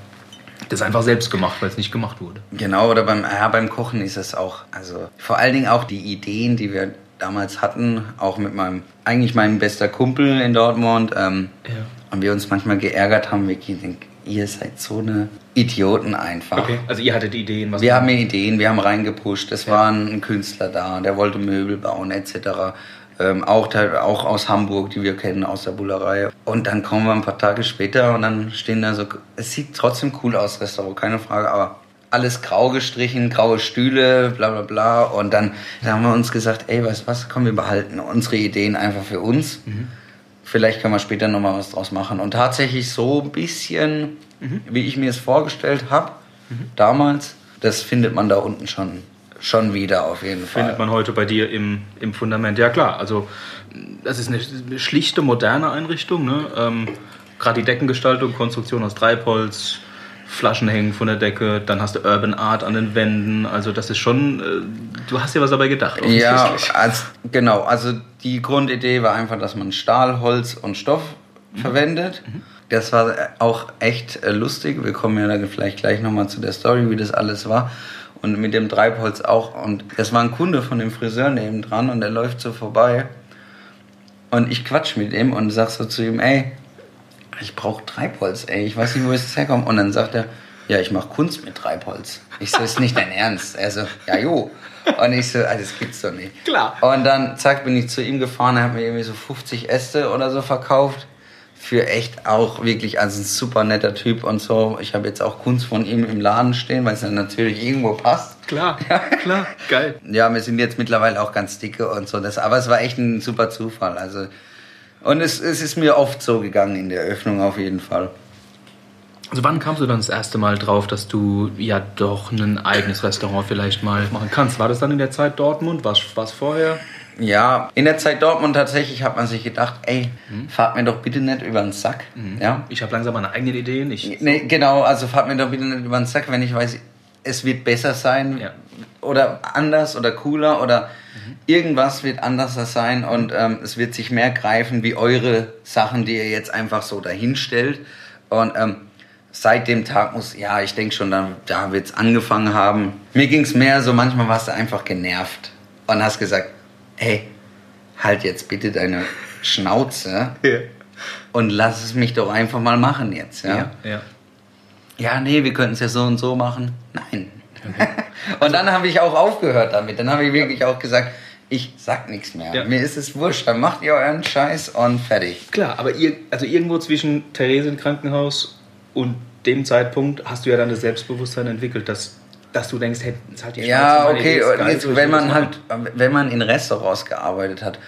A: das einfach selbst gemacht, weil es nicht gemacht wurde.
B: Genau, oder beim, ja, beim Kochen ist es auch, also vor allen Dingen auch die Ideen, die wir damals hatten, auch mit meinem, eigentlich meinem bester Kumpel in Dortmund. Ähm, ja. Und wir uns manchmal geärgert haben, Vicky, denk, ihr seid so eine Idioten einfach.
A: Okay, also ihr hattet Ideen?
B: Was wir haben Ideen, wir haben reingepusht. Es ja. war ein Künstler da, der wollte Möbel bauen etc. Ähm, auch, auch aus Hamburg, die wir kennen, aus der Bullerei. Und dann kommen wir ein paar Tage später und dann stehen da so, es sieht trotzdem cool aus, Restaurant, keine Frage, aber alles grau gestrichen, graue Stühle, bla bla bla. Und dann, dann haben wir uns gesagt, ey, weißt du was, komm, wir behalten unsere Ideen einfach für uns. Mhm. Vielleicht können wir später nochmal was draus machen. Und tatsächlich so ein bisschen, mhm. wie ich mir es vorgestellt habe, mhm. damals, das findet man da unten schon, schon wieder auf jeden
A: Fall. Findet man heute bei dir im, im Fundament. Ja klar, also das ist eine schlichte, moderne Einrichtung. Ne? Ähm, Gerade die Deckengestaltung, Konstruktion aus Treibholz, Flaschen hängen von der Decke, dann hast du Urban Art an den Wänden. Also das ist schon, äh, du hast dir was dabei gedacht.
B: Ja, als, genau. Also die Grundidee war einfach, dass man Stahl, Holz und Stoff mhm. verwendet. Mhm. Das war auch echt äh, lustig. Wir kommen ja da vielleicht gleich nochmal zu der Story, wie das alles war. Und mit dem Treibholz auch. Und das war ein Kunde von dem Friseur neben dran und der läuft so vorbei. Und ich quatsch mit ihm und sag so zu ihm, ey, ich brauche Treibholz, ey, ich weiß nicht, wo es herkommt. Und dann sagt er, ja, ich mache Kunst mit Treibholz. Ich so, ist nicht dein Ernst? Er so, ja, jo. Und ich so, ah, das gibt's doch nicht.
A: Klar.
B: Und dann, zack, bin ich zu ihm gefahren, er hat mir irgendwie so 50 Äste oder so verkauft. Für echt auch wirklich, also ein super netter Typ und so. Ich habe jetzt auch Kunst von ihm im Laden stehen, weil es dann natürlich irgendwo passt.
A: Klar, klar, geil.
B: Ja, wir sind jetzt mittlerweile auch ganz dicke und so. Das, aber es war echt ein super Zufall. Also und es, es ist mir oft so gegangen in der Öffnung auf jeden Fall.
A: Also wann kamst du dann das erste Mal drauf, dass du ja doch ein eigenes Restaurant vielleicht mal machen kannst? War das dann in der Zeit Dortmund? Was es vorher?
B: Ja, in der Zeit Dortmund tatsächlich hat man sich gedacht, ey, mhm. fahrt mir doch bitte nicht über den Sack.
A: Mhm. Ja? Ich habe langsam meine eigenen Ideen. Ich,
B: nee, genau, also fahrt mir doch bitte nicht über den Sack, wenn ich weiß, es wird besser sein ja. oder anders oder cooler oder. Irgendwas wird anders sein und ähm, es wird sich mehr greifen wie eure Sachen, die ihr jetzt einfach so dahinstellt. Und ähm, seit dem Tag muss, ja, ich denke schon, da, da wird es angefangen haben. Mir ging es mehr so, manchmal warst du einfach genervt und hast gesagt, hey, halt jetzt bitte deine Schnauze ja. und lass es mich doch einfach mal machen jetzt. Ja, ja. ja ja, nee, wir könnten es ja so und so machen. Nein. Okay. [LAUGHS] und dann habe ich auch aufgehört damit. Dann habe ich wirklich auch gesagt, ich sag nichts mehr. Ja. Mir ist es wurscht, dann macht ihr euren Scheiß und fertig.
A: Klar, aber ihr, also irgendwo zwischen Therese Krankenhaus und dem Zeitpunkt hast du ja dann das Selbstbewusstsein entwickelt, dass, dass du denkst, hey,
B: jetzt halt die Ja, okay, geil, jetzt, wenn man halt, wenn man in Restaurants gearbeitet hat,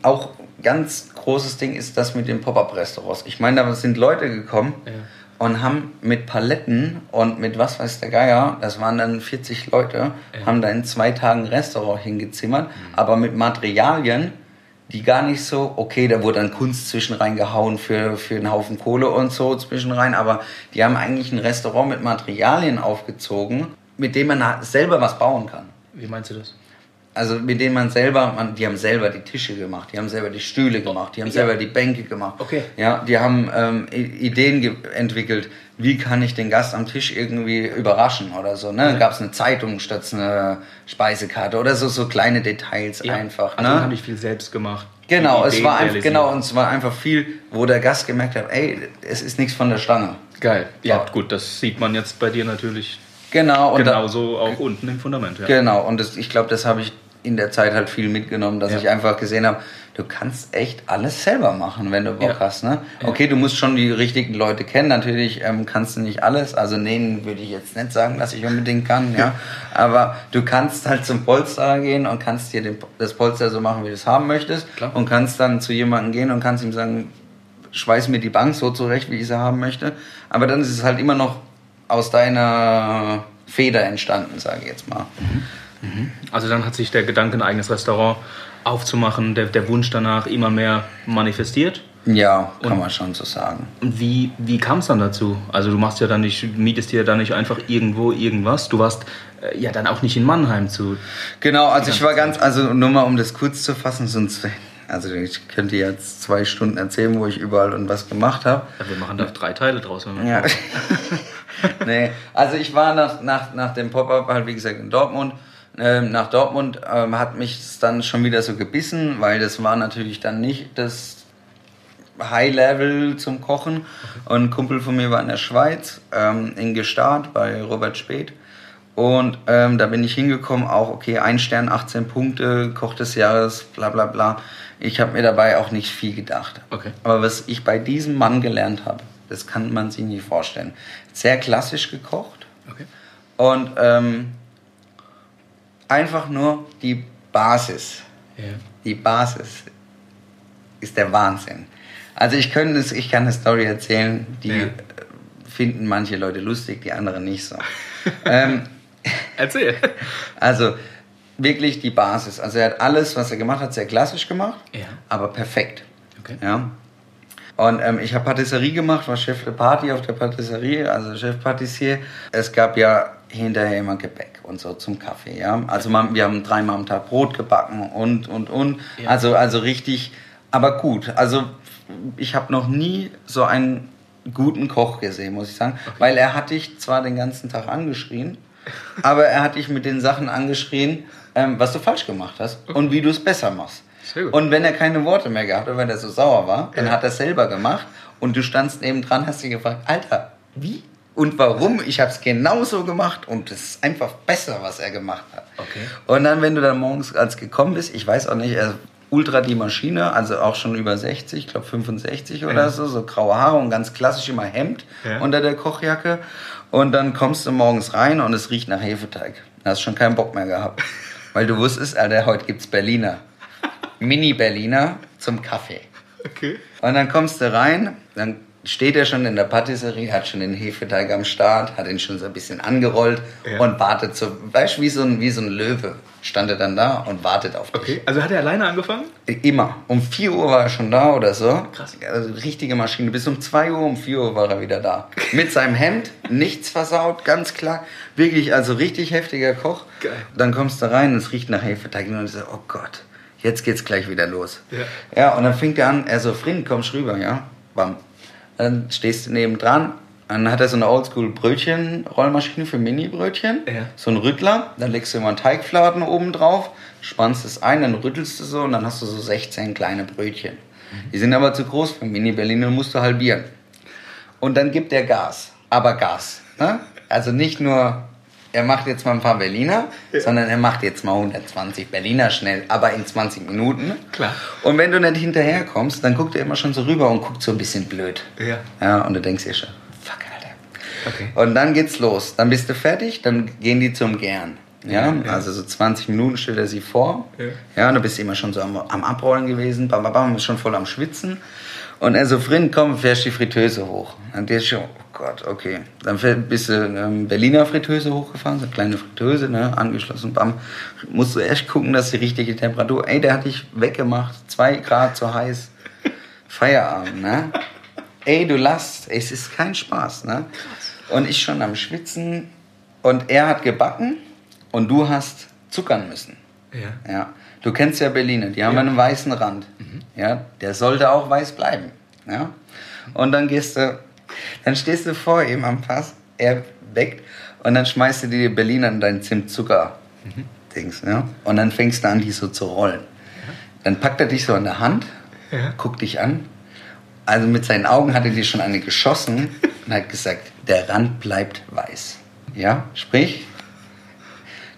B: auch ganz großes Ding ist das mit den Pop-Up-Restaurants. Ich meine, da sind Leute gekommen, ja und haben mit Paletten und mit was weiß der Geier, das waren dann 40 Leute, ja. haben da in zwei Tagen Restaurant hingezimmert, mhm. aber mit Materialien, die gar nicht so, okay, da wurde dann Kunst zwischen reingehauen für, für einen Haufen Kohle und so zwischen rein, aber die haben eigentlich ein Restaurant mit Materialien aufgezogen, mit dem man selber was bauen kann.
A: Wie meinst du das?
B: Also mit denen man selber, man, die haben selber die Tische gemacht, die haben selber die Stühle gemacht, die haben ja. selber die Bänke gemacht.
A: Okay.
B: Ja, die haben ähm, Ideen entwickelt, wie kann ich den Gast am Tisch irgendwie überraschen oder so. Ne? Ja. Gab es eine Zeitung statt eine Speisekarte oder so, so kleine Details ja. einfach.
A: Also ne? habe ich viel selbst gemacht.
B: Genau, es war einfach, genau, und es war einfach viel, wo der Gast gemerkt hat, ey, es ist nichts von der Stange.
A: Geil. Ja, gut, das sieht man jetzt bei dir natürlich
B: Genau.
A: Und Genauso da, auch unten im Fundament,
B: ja. Genau, und das, ich glaube, das habe ich in der Zeit halt viel mitgenommen, dass
A: Ja.
B: ich einfach gesehen habe, du kannst echt alles selber machen, wenn du Bock
A: Ja.
B: hast. Ne? Okay, du musst schon die richtigen Leute kennen. Natürlich ähm, kannst du nicht alles. Also nähen würde ich jetzt nicht sagen, dass ich unbedingt kann. Ja? [LAUGHS] Aber du kannst halt zum Polsterer gehen und kannst dir den, das Polster so machen, wie du es haben möchtest.
A: Klar.
B: Und kannst dann zu jemandem gehen und kannst ihm sagen, schweiß mir die Bank so zurecht, wie ich sie haben möchte. Aber dann ist es halt immer noch aus deiner Feder entstanden, sage ich jetzt mal.
A: Also dann hat sich der Gedanke, ein eigenes Restaurant aufzumachen, der, der Wunsch danach immer mehr manifestiert.
B: Ja, kann
A: Und-
B: man schon so sagen.
A: Und wie, wie kam es dann dazu? Also du machst ja dann nicht, mietest dir dann nicht einfach irgendwo irgendwas. Du warst äh, ja dann auch nicht in Mannheim zu.
B: Genau, also ich war ganz, also nur mal um das kurz zu fassen, sonst, also ich könnte jetzt zwei Stunden erzählen, wo ich überall und was gemacht habe.
A: Wir machen da drei Teile draus. Wenn wir
B: Ja. [LAUGHS] nee, also ich war nach, nach, nach dem Pop-Up halt, wie gesagt, in Dortmund. Ähm, nach Dortmund ähm, hat mich dann schon wieder so gebissen, weil das war natürlich dann nicht das High-Level zum Kochen. Und ein Kumpel von mir war in der Schweiz, ähm, in Gestart bei Robert Speth. Und ähm, da bin ich hingekommen, auch okay, ein Stern, 18 Punkte, Koch des Jahres, bla bla bla. Ich habe mir dabei auch nicht viel gedacht.
A: Okay.
B: Aber was ich bei diesem Mann gelernt habe, das kann man sich nicht vorstellen. Sehr klassisch gekocht
A: Okay.
B: und ähm, einfach nur die Basis.
A: Ja.
B: Die Basis ist der Wahnsinn. Also ich, könnte es, ich kann eine Story erzählen, die
A: Ja.
B: finden manche Leute lustig, die anderen nicht so. [LAUGHS] ähm,
A: Erzähl.
B: also wirklich die Basis. Also er hat alles, was er gemacht hat, sehr klassisch gemacht,
A: Ja.
B: aber perfekt.
A: Okay.
B: Ja. Und ähm, ich habe Patisserie gemacht, war Chef de Party auf der Patisserie, also Chef Patissier. Es gab ja hinterher immer Gebäck und so zum Kaffee, ja. Also man, wir haben dreimal am Tag Brot gebacken und, und, und.
A: Ja.
B: Also, also richtig, aber gut. Also ich habe noch nie so einen guten Koch gesehen, muss ich sagen. Weil er hat dich zwar den ganzen Tag angeschrien, aber er hat dich mit den Sachen angeschrien, ähm, was du falsch gemacht hast und wie du es besser machst. Und wenn er keine Worte mehr gehabt hat, weil er so sauer war, dann
A: Ja.
B: hat er es selber gemacht und du standst neben dran, hast dich gefragt, Alter, wie und warum? Ich habe es genauso gemacht und es ist einfach besser, was er gemacht hat.
A: Okay.
B: Und dann, wenn du dann morgens als gekommen bist, ich weiß auch nicht, er ultra die Maschine, also auch schon über 60, ich glaube 65 oder
A: Ja.
B: so, so graue Haare und ganz klassisch immer Hemd
A: Ja.
B: unter der Kochjacke. Und dann kommst du morgens rein und es riecht nach Hefeteig. Da hast schon keinen Bock mehr gehabt. [LAUGHS] Weil du wusstest, Alter, heute gibt's Berliner. Mini-Berliner zum Kaffee.
A: Okay.
B: Und dann kommst du rein, dann steht er schon in der Patisserie, hat schon den Hefeteig am Start, hat ihn schon so ein bisschen angerollt
A: Ja.
B: und wartet so, weißt du, wie so ein, wie so ein Löwe stand er dann da und wartet auf dich.
A: Okay. Also hat er alleine angefangen?
B: Immer. Um 4 Uhr war er schon da oder so.
A: Krass.
B: Also richtige Maschine. Bis um 2 Uhr, um 4 Uhr war er wieder da. Mit seinem Hemd, nichts versaut, ganz klar. Wirklich, also richtig heftiger Koch.
A: Geil.
B: Dann kommst du rein, es riecht nach Hefeteig und so, oh Gott, jetzt geht's gleich wieder los.
A: Ja.
B: Ja, und dann fängt er an, er so, Frind, kommst rüber, ja? Bam. Dann stehst du nebendran, dann hat er so eine Oldschool Brötchen-Rollmaschine für Mini-Brötchen.
A: Ja.
B: So ein Rüttler, dann legst du immer einen Teigfladen oben drauf, spannst es ein, dann rüttelst du so und dann hast du so 16 kleine Brötchen. Die sind aber zu groß für Mini-Berliner, musst du halbieren. Und dann gibt er Gas, aber Gas. Ne? Also nicht nur, er macht jetzt mal ein paar Berliner, sondern er macht jetzt mal 120 Berliner schnell, aber in 20 Minuten.
A: Klar.
B: Und wenn du nicht hinterherkommst, dann guckt er immer schon so rüber und guckt so ein bisschen blöd.
A: Ja.
B: Ja, und du denkst dir schon, fuck, Alter.
A: Okay.
B: Und dann geht's los. Dann bist du fertig, dann gehen die zum Gern. Ja,
A: Ja.
B: also so 20 Minuten stellt er sie vor.
A: Ja.
B: Ja, und du bist immer schon so am, am Abrollen gewesen, bam, bam, bam, bist schon voll am Schwitzen. Und er so, Frind, komm, fährst die Fritteuse hoch. Und der ist schon, Gott, okay. Dann bist du ähm, Berliner Fritteuse hochgefahren, so eine kleine Fritteuse, ne, angeschlossen, bam. Musst du echt gucken, dass die richtige Temperatur, ey, der hat dich weggemacht, zwei Grad zu heiß. Feierabend, ne? Ey, du lasst, es ist kein Spaß, ne? Und ich schon am Schwitzen und er hat gebacken und du hast zuckern müssen.
A: Ja.
B: Ja. Du kennst ja Berliner, die haben
A: Ja.
B: einen weißen Rand. Ja, der sollte auch weiß bleiben. Ja. Und dann gehst du, dann stehst du vor ihm am Pass, er weckt und dann schmeißt du dir die Berliner in deinen Zimtzucker-Dings. Ja. Und dann fängst du an, die so zu rollen. Dann packt er dich so an der Hand,
A: Ja.
B: guckt dich an. Also mit seinen Augen hat er dir schon eine geschossen und hat gesagt, der Rand bleibt weiß. Ja, sprich,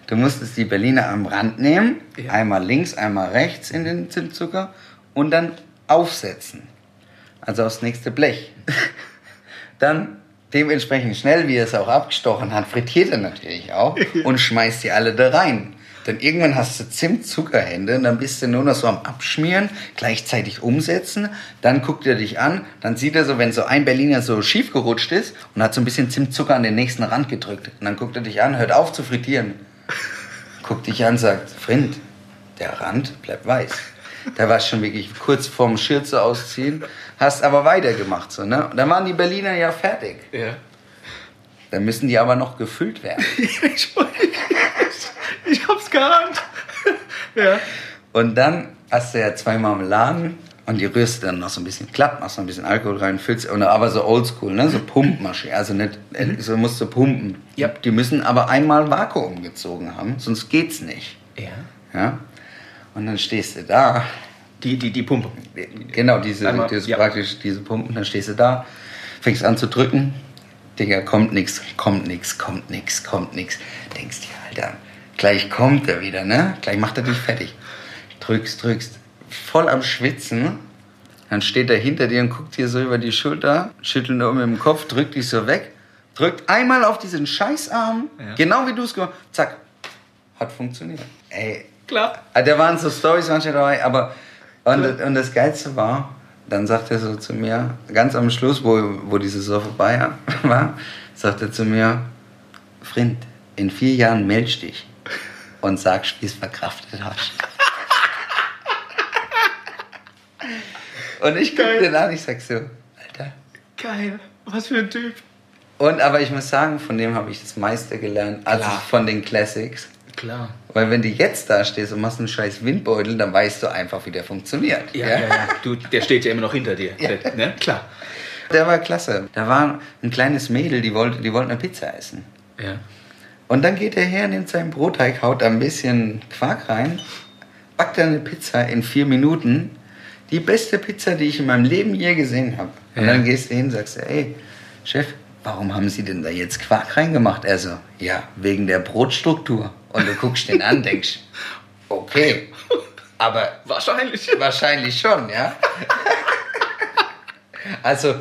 B: Du musstest die Berliner am Rand nehmen,
A: Ja.
B: einmal links, einmal rechts in den Zimtzucker und dann aufsetzen. Also aufs nächste Blech. Dann dementsprechend schnell, wie er es auch abgestochen hat, frittiert er natürlich auch [LAUGHS] und schmeißt die alle da rein. Dann irgendwann hast du Zimtzuckerhände und dann bist du nur noch so am Abschmieren, gleichzeitig umsetzen. Dann guckt er dich an, dann sieht er so, wenn so ein Berliner so schief gerutscht ist und hat so ein bisschen Zimtzucker an den nächsten Rand gedrückt. Und dann guckt er dich an, hört auf zu frittieren. [LAUGHS] Guckt dich an, sagt, Freund, der Rand bleibt weiß. Da warst schon wirklich kurz vorm Schürze ausziehen, hast aber weitergemacht. So, ne? Und dann waren die Berliner ja fertig.
A: Ja.
B: Dann müssen die aber noch gefüllt werden. [LAUGHS]
A: ich, ich hab's geahnt. ja.
B: Und dann hast du ja zwei Marmeladen und die rührst du dann noch so ein bisschen glatt, machst noch ein bisschen Alkohol rein, füllst, aber so oldschool, ne? so Pumpmaschine, also nicht, äh, so musst du pumpen.
A: Ja.
B: Die müssen aber einmal Vakuum gezogen haben, sonst geht's nicht.
A: Ja.
B: Ja? Und dann stehst du da,
A: Die, die, die Pumpe.
B: genau, diese,
A: Einmal,
B: diese
A: ja.
B: praktisch diese Pumpen, dann stehst du da, fängst an zu drücken, Digga, kommt nix, kommt nix, kommt nix, kommt nix. Denkst dir, Alter, gleich kommt er wieder, ne? Gleich macht er dich fertig. Drückst, drückst, voll am Schwitzen. Dann steht er hinter dir und guckt dir so über die Schulter, schüttelt nur mit dem Kopf, drückt dich so weg, drückt einmal auf diesen Scheißarm,
A: Ja.
B: genau wie du es gemacht hast, zack, hat funktioniert. Ey,
A: Klar.
B: Ah, Da waren so Stories manchmal dabei, aber und, und das Geilste war, dann sagt er so zu mir, ganz am Schluss, wo, wo die Saison vorbei [LAUGHS] war, sagt er zu mir, Friend, in vier Jahren meldest dich und sagst, wie es verkraftet hast. und ich guck
A: Geil.
B: den an, ich sag so, Alter.
A: Geil. Was für ein Typ.
B: Und aber ich muss sagen, von dem habe ich das meiste gelernt, also
A: Klar.
B: von den Classics.
A: Klar.
B: Weil wenn du jetzt da stehst und machst einen scheiß Windbeutel, dann weißt du einfach, wie der funktioniert.
A: Ja, ja, ja. Du, der steht ja immer noch hinter dir. [LAUGHS]
B: Ja.
A: Ne? Klar.
B: Der war klasse. Da war ein kleines Mädel, die wollte, die wollte eine Pizza essen.
A: Ja.
B: Und dann geht er her, nimmt seinen Brotteig, haut da ein bisschen Quark rein, backt dann eine Pizza in vier Minuten. Die beste Pizza, die ich in meinem Leben je gesehen habe. Und
A: Ja.
B: dann gehst du hin und sagst, ey, Chef, warum haben Sie denn da jetzt Quark reingemacht? Er so, ja, wegen der Brotstruktur. Und du guckst den an, denkst, [LAUGHS] okay, aber
A: Wahrscheinlich.
B: Wahrscheinlich schon, ja. also,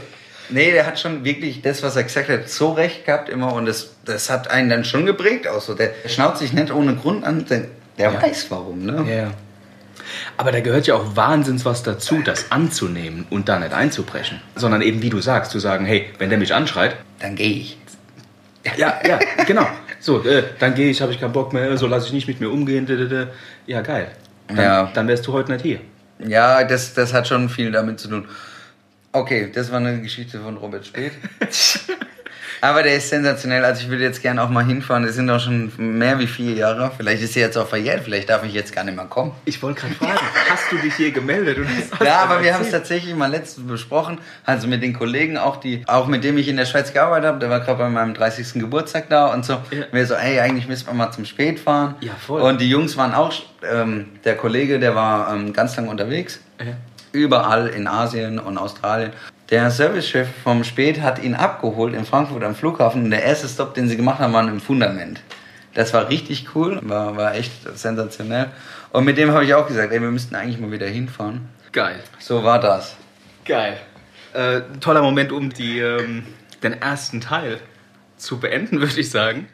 B: nee, der hat schon wirklich das, was er gesagt hat, so recht gehabt immer und das, das hat einen dann schon geprägt auch so. Der schnauzt sich nicht ohne Grund an, der, der
A: Ja.
B: weiß warum, ne?
A: Ja. Aber da gehört ja auch wahnsinns was dazu, das anzunehmen und da nicht einzubrechen. Sondern eben, wie du sagst, zu sagen, hey, wenn der mich anschreit,
B: Dann gehe ich.
A: ja, ja, genau. So, äh, dann gehe ich, habe ich keinen Bock mehr, so lasse ich nicht mit mir umgehen. Ja, geil. Dann,
B: Ja.
A: dann wärst du heute nicht hier.
B: Ja, das, das hat schon viel damit zu tun. Okay, das war eine Geschichte von Robert Speth. [LAUGHS] Aber der ist sensationell. Also ich würde jetzt gerne auch mal hinfahren. Das sind doch schon mehr wie vier Jahre. Vielleicht ist sie jetzt auch verjährt. Vielleicht darf ich jetzt gar nicht mehr kommen.
A: Ich wollte gerade fragen, hast du dich hier gemeldet?
B: Ja, aber wir haben es tatsächlich mal letztens besprochen, also mit den Kollegen auch, die, auch mit dem ich in der Schweiz gearbeitet habe, der war gerade bei meinem 30. Geburtstag da und so.
A: Ja.
B: Wir so, ey, eigentlich müssen wir mal zum Spät fahren.
A: Ja, voll.
B: Und die Jungs waren auch, ähm, der Kollege, der war ähm, ganz lang unterwegs,
A: Ja.
B: überall in Asien und Australien. Der Servicechef vom Spät hat ihn abgeholt in Frankfurt am Flughafen und der erste Stop, den sie gemacht haben, war im Fundament. Das war richtig cool, war, war echt sensationell. Und mit dem habe ich auch gesagt, ey, wir müssten eigentlich mal wieder hinfahren.
A: Geil.
B: So war das.
A: Geil. Äh, toller Moment, um die, ähm, den ersten Teil zu beenden, [LAUGHS] würde ich sagen.